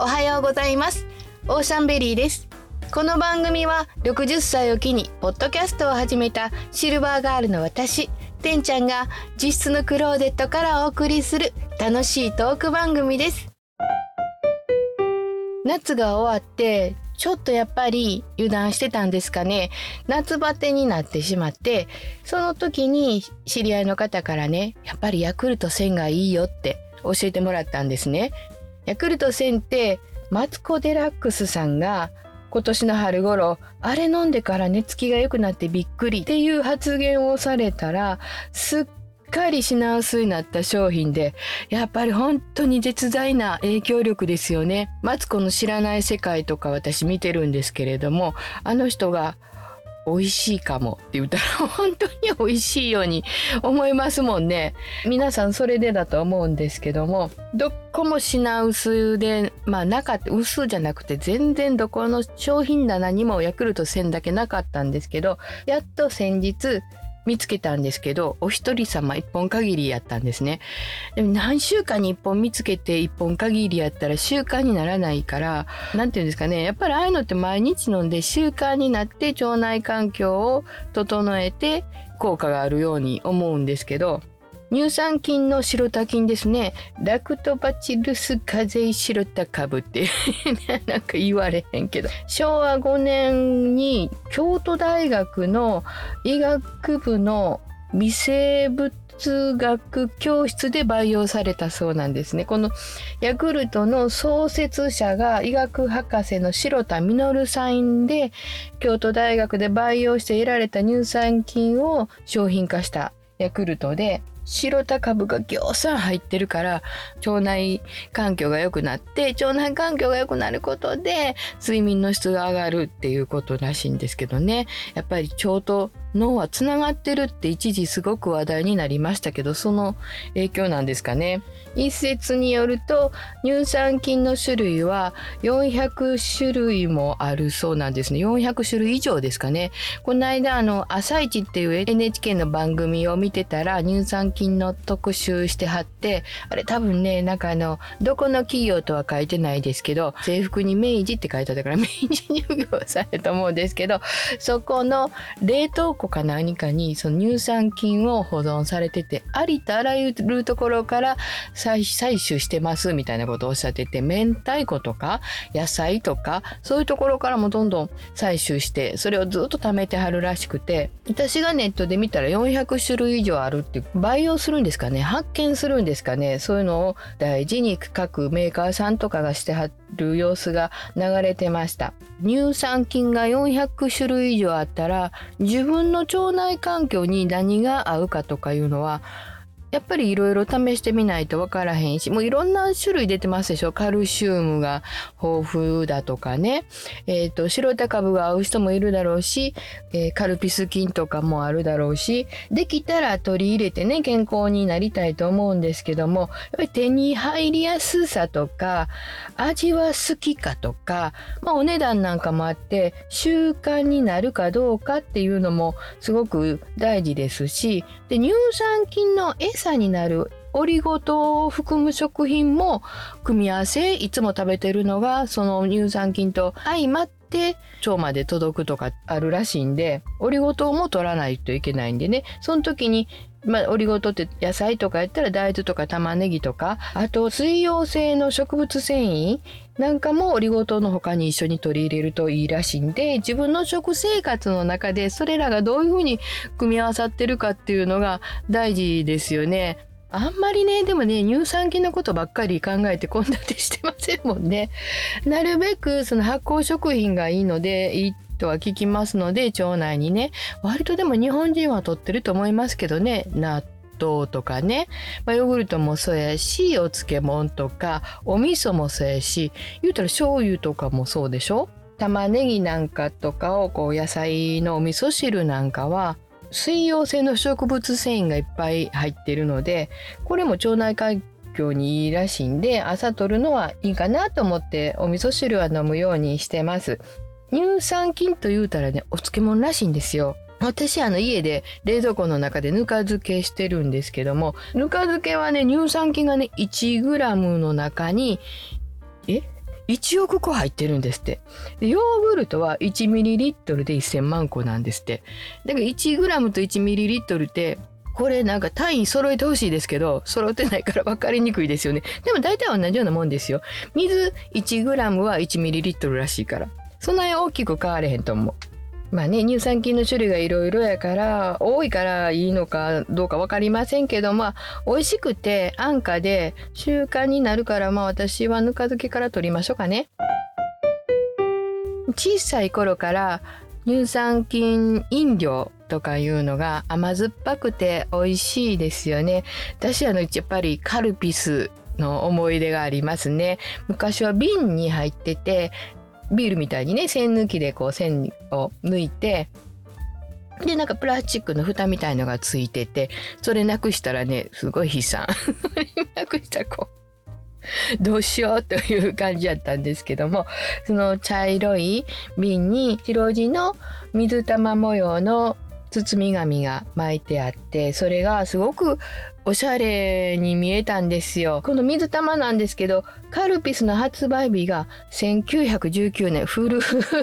おはようございます。オーシャンベリーです。この番組は60歳を機にポッドキャストを始めたシルバーガールの私てんちゃんが実質のクローデットからお送りする楽しいトーク番組です。夏が終わってちょっとやっぱり油断してたんですかね。夏バテになってしまってその時に知り合いの方からねやっぱりヤクルト1000がいいよって教えてもらったんですね。ヤクルト1000ってマツコ・デラックスさんが今年の春頃あれ飲んでから寝つきが良くなってびっくりっていう発言をされたらすっかり品薄になった商品でやっぱり本当に絶大な影響力ですよね。マツコの知らない世界とか私見てるんですけれどもあの人が美味しいかもって言ったら本当に美味しいように思いますもんね。皆さんそれでだと思うんですけどもどこも品薄でまあなかって薄じゃなくて全然どこの商品棚にもヤクルト1000だけなかったんですけどやっと先日見つけたんですけどお一人様一本限りやったんですね。でも何週間に一本見つけて一本限りやったら習慣にならないから何て言うんですかね。やっぱりああいうのって毎日飲んで習慣になって腸内環境を整えて効果があるように思うんですけど乳酸菌の白タ菌ですね。ラクトバチルスカゼイシロタ株って なんか言われへんけど。昭和5年に京都大学の医学部の微生物学教室で培養されたそうなんですね。このヤクルトの創設者が医学博士の白田稔さんで京都大学で培養して得られた乳酸菌を商品化したヤクルトで白田株がぎょうさん入ってるから腸内環境が良くなって腸内環境が良くなることで睡眠の質が上がるっていうことらしいんですけどね。やっぱり腸と脳はつながってるって一時すごく話題になりましたけどその影響なんですかね。一説によると乳酸菌の種類は400種類もあるそうなんですね。400種類以上ですかね。この間あの「朝一っていう NHK の番組を見てたら乳酸菌の特集してはってあれ多分ねなんかあのどこの企業とは書いてないですけど制服に明治って書いてあったから明治乳業されると思うんですけどそこの冷凍庫か何かにその乳酸菌を保存されててありとあらゆるところから採取してますみたいなことをおっしゃってて明太子とか野菜とかそういうところからもどんどん採取してそれをずっと貯めてはるらしくて私がネットで見たら400種類以上あるって培養するんですかね？発見するんですかね？そういうのを大事に各メーカーさんとかがしてはってる様子が流れてました。乳酸菌が400種類以上あったら自分の腸内環境に何が合うかとかいうのはやっぱりいろいろ試してみないと分からへんしもういろんな種類出てますでしょ？カルシウムが豊富だとかね、えーと、白田株が合う人もいるだろうし、えー、カルピス菌とかもあるだろうし。できたら取り入れてね健康になりたいと思うんですけどもやっぱり手に入りやすさとか味は好きかとか、まあ、お値段なんかもあって習慣になるかどうかっていうのもすごく大事ですしで乳酸菌の餌になるオリゴ糖を含む食品も組み合わせいつも食べてるのがその乳酸菌と相まって腸まで届くとかあるらしいんでオリゴ糖も取らないといけないんでね。その時にまあ、オリゴ糖って野菜とかやったら大豆とか玉ねぎとかあと水溶性の植物繊維なんかもオリゴ糖の他に一緒に取り入れるといいらしいんで自分の食生活の中でそれらがどういうふうに組み合わさってるかっていうのが大事ですよね。あんまりねでもね乳酸菌のことばっかり考えて献立してませんもんね。なるべくその発酵食品がいいのでいいとは聞きますので腸内にね割とでも日本人は取ってると思いますけどね納豆とかね、まあ、ヨーグルトもそうやしお漬物とかお味噌もそうやし言うたら醤油とかもそうでしょ？玉ねぎなんかとかをこう野菜のお味噌汁なんかは水溶性の植物繊維がいっぱい入ってるのでこれも腸内環境にいいらしいんで朝取るのはいいかなと思ってお味噌汁は飲むようにしてます。乳酸菌と言うたらねお漬物らしいんですよ。私あの家で冷蔵庫の中でぬか漬けしてるんですけどもぬか漬けはね乳酸菌がね 1g の中にえ？1億個入ってるんですって。ヨーグルトは 1ml で1000万個なんですって。だから 1g と 1ml ってこれなんか単位揃えてほしいですけど揃ってないから分かりにくいですよね。でも大体同じようなもんですよ。水 1g は 1ml らしいから。そんなに大きく変われへんと思うまあね乳酸菌の種類がいろいろやから多いからいいのかどうか分かりませんけどまあ美味しくて安価で習慣になるからまあ私はぬか漬けから取りましょうかね。小さい頃から乳酸菌飲料とかいうのが甘酸っぱくて美味しいですよね。私あのやっぱりカルピスの思い出がありますね。昔は瓶に入っててビールみたいにね栓抜きでこう栓を抜いてでなんかプラスチックの蓋みたいのがついててそれなくしたらねすごい悲惨。なくしたこうどうしようという感じやったんですけどもその茶色い瓶に白地の水玉模様の包み紙が巻いてあってそれがすごくおしゃれに見えたんですよ。この水玉なんですけどカルピスの発売日が1919年。古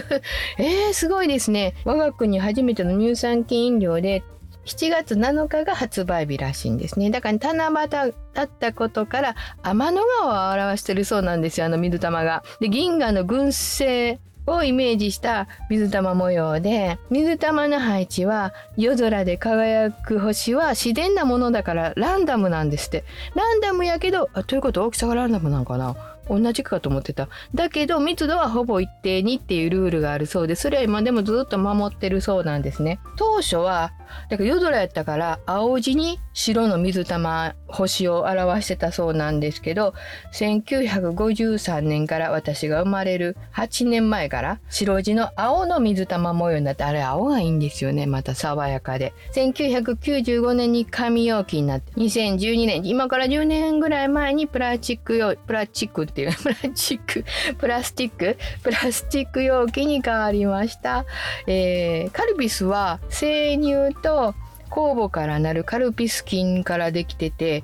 えー、すごいですね。我が国初めての乳酸菌飲料で7月7日が発売日らしいんですね。だから七夕だったことから天の川を表してるそうなんですよあの水玉が。で銀河の群生をイメージした水玉模様で水玉の配置は夜空で輝く星は自然なものだからランダムなんですってランダムやけどあということ大きさがランダムなのかな？同じかと思ってた。だけど密度はほぼ一定にっていうルールがあるそうで、それは今でもずっと守ってるそうなんですね。当初は、だから夜空やったから青地に白の水玉星を表してたそうなんですけど、1953年から私が生まれる8年前から白地の青の水玉模様になって、あれ青がいいんですよね。また爽やかで。1995年に紙容器になって、2012年、今から10年ぐらい前にプラスチック用、プラスチックっていう プラスチックプラスチックプラスチック容器に変わりました、えー、カルピスは生乳と酵母からなるカルピス菌からできてて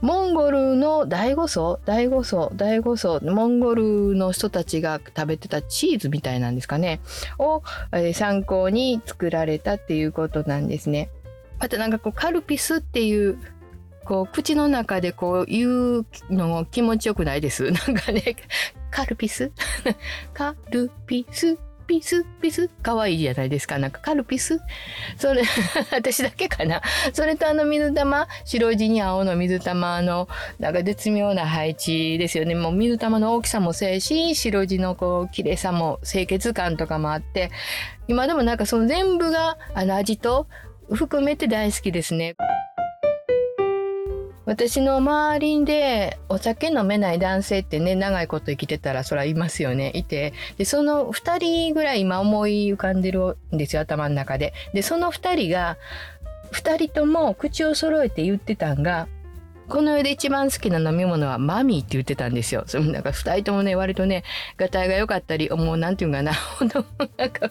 モンゴルの大五層大五層大五層モンゴルの人たちが食べてたチーズみたいなんですかねを、えー、参考に作られたっていうことなんですね。またなんかこうカルピスっていうこう口の中でこう言うのも気持ちよくないです？なんかね、カルピス？カルピス？ピスピス？可愛いじゃないですか。なんかカルピス？それ、私だけかな。それとあの水玉、白地に青の水玉の、なんか絶妙な配置ですよね。もう水玉の大きさもせえし、白地のこう、綺麗さも、清潔感とかもあって、今でもなんかその全部が、あの味と含めて大好きですね。私の周りでお酒飲めない男性ってね長いこと生きてたらそらいますよねいてでその2人ぐらい今思い浮かんでるんですよ頭の中で。でその2人が2人とも口を揃えて言ってたんがこの世で一番好きな飲み物はマミーって言ってたんですよ。そのなんか2人ともね割とねがたいが良かったりもうなんていうかなほんとなんか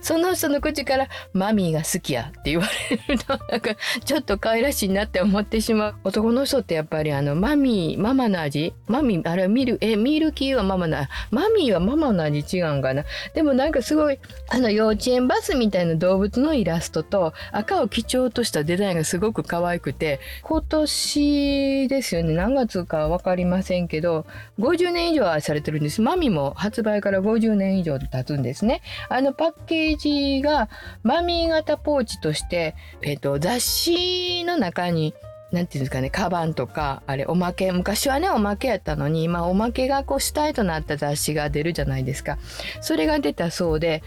その人の口からマミーが好きやって言われるとなんかちょっと可愛らしいなって思ってしまう男の人ってやっぱりあのマミーママの味？マミーあれミルえミルキーはママのマミーはママの味違うんかな？でもなんかすごいあの幼稚園バスみたいな動物のイラストと赤を基調としたデザインがすごく可愛くて今年ですよね何月か分かりませんけど50年以上愛されてるんです。マミーも発売から50年以上経つんですね。あのパッケージがマミー型ポーチとして、えっ、と、雑誌の中に何て言うんですかね、カバンとか、あれ、おまけ、昔はね、おまけやったのに、今、おまけがこう主体となった雑誌が出るじゃないですか。それが出たそうで、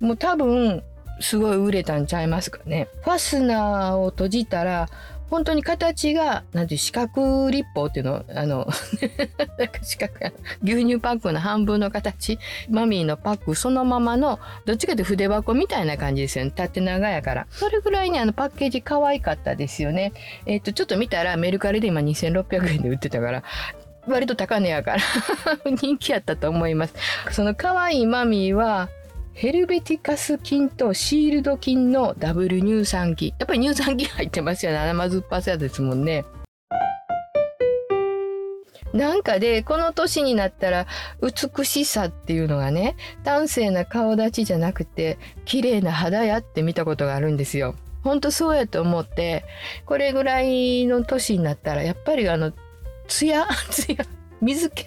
もう多分、すごい売れたんちゃいますかね。ファスナーを閉じたら、本当に形が、なんていう四角立方っていうの、あの 四角、牛乳パックの半分の形、マミーのパックそのままの、どっちかというと筆箱みたいな感じですよね。縦長やから。それぐらいにあのパッケージ可愛かったですよね。えっ、ー、と、ちょっと見たらメルカリで今2600円で売ってたから、割と高値やから 人気やったと思います。その可愛いマミーは、ヘルベティカス菌とシールド菌のダブル乳酸菌。やっぱり乳酸菌入ってますよね。甘酸っぱさですもんね。なんかでこの年になったら美しさっていうのがね端正な顔立ちじゃなくて綺麗な肌やって見たことがあるんですよ。ほんとそうやと思ってこれぐらいの年になったらやっぱりあのツヤツヤ水気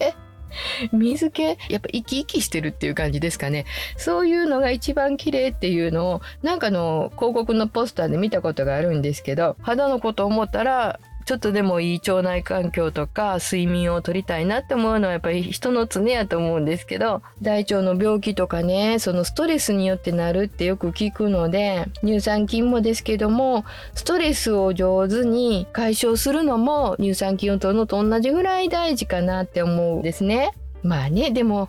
水気？やっぱ生き生きしてるっていう感じですかね。そういうのが一番綺麗っていうのをなんかの広告のポスターで見たことがあるんですけど肌のこと思ったらちょっとでもいい腸内環境とか睡眠をとりたいなって思うのはやっぱり人の常やと思うんですけど大腸の病気とかねそのストレスによってなるってよく聞くので乳酸菌もですけどもストレスを上手に解消するのも乳酸菌を取るのと同じぐらい大事かなって思うんですね。まあねでも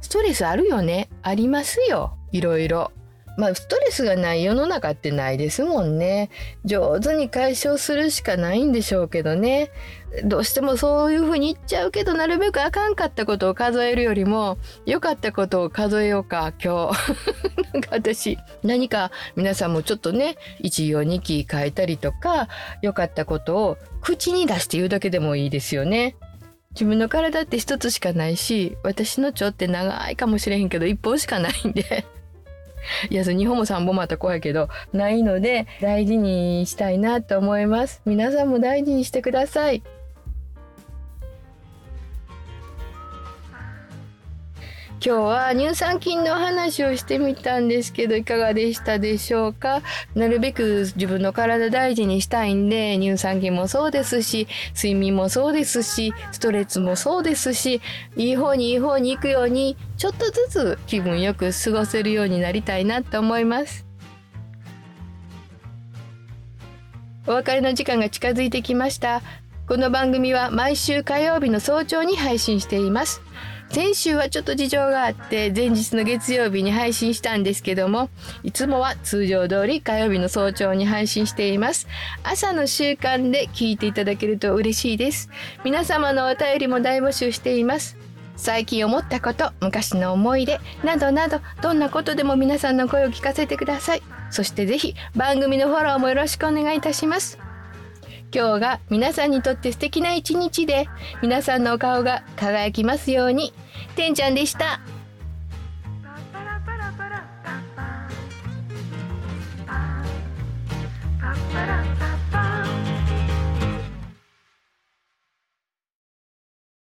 ストレスあるよねありますよいろいろ。まあストレスがない世の中ってないですもんね。上手に解消するしかないんでしょうけどね。どうしてもそういうふうに言っちゃうけどなるべくあかんかったことを数えるよりも良かったことを数えようか今日。なんか私何か皆さんもちょっとね一行二期変えたりとか良かったことを口に出して言うだけでもいいですよね。自分の体って一つしかないし私の腸って長いかもしれへんけど一本しかないんでいや、そ2本も3本もあったら怖いけど、ないので大事にしたいなと思います。皆さんも大事にしてください。今日は乳酸菌の話をしてみたんですけどいかがでしたでしょうか？なるべく自分の体大事にしたいんで乳酸菌もそうですし睡眠もそうですしストレスもそうですしいい方にいい方に行くようにちょっとずつ気分よく過ごせるようになりたいなと思います。お別れの時間が近づいてきました。この番組は毎週火曜日の早朝に配信しています。先週はちょっと事情があって前日の月曜日に配信したんですけどもいつもは通常通り火曜日の早朝に配信しています。朝の習慣で聞いていただけると嬉しいです。皆様のお便りも大募集しています。最近思ったこと昔の思い出などなどどんなことでも皆さんの声を聞かせてください。そしてぜひ番組のフォローもよろしくお願いいたします。今日が皆さんにとって素敵な一日で皆さんのお顔が輝きますように。てんちゃんでした。パラパラ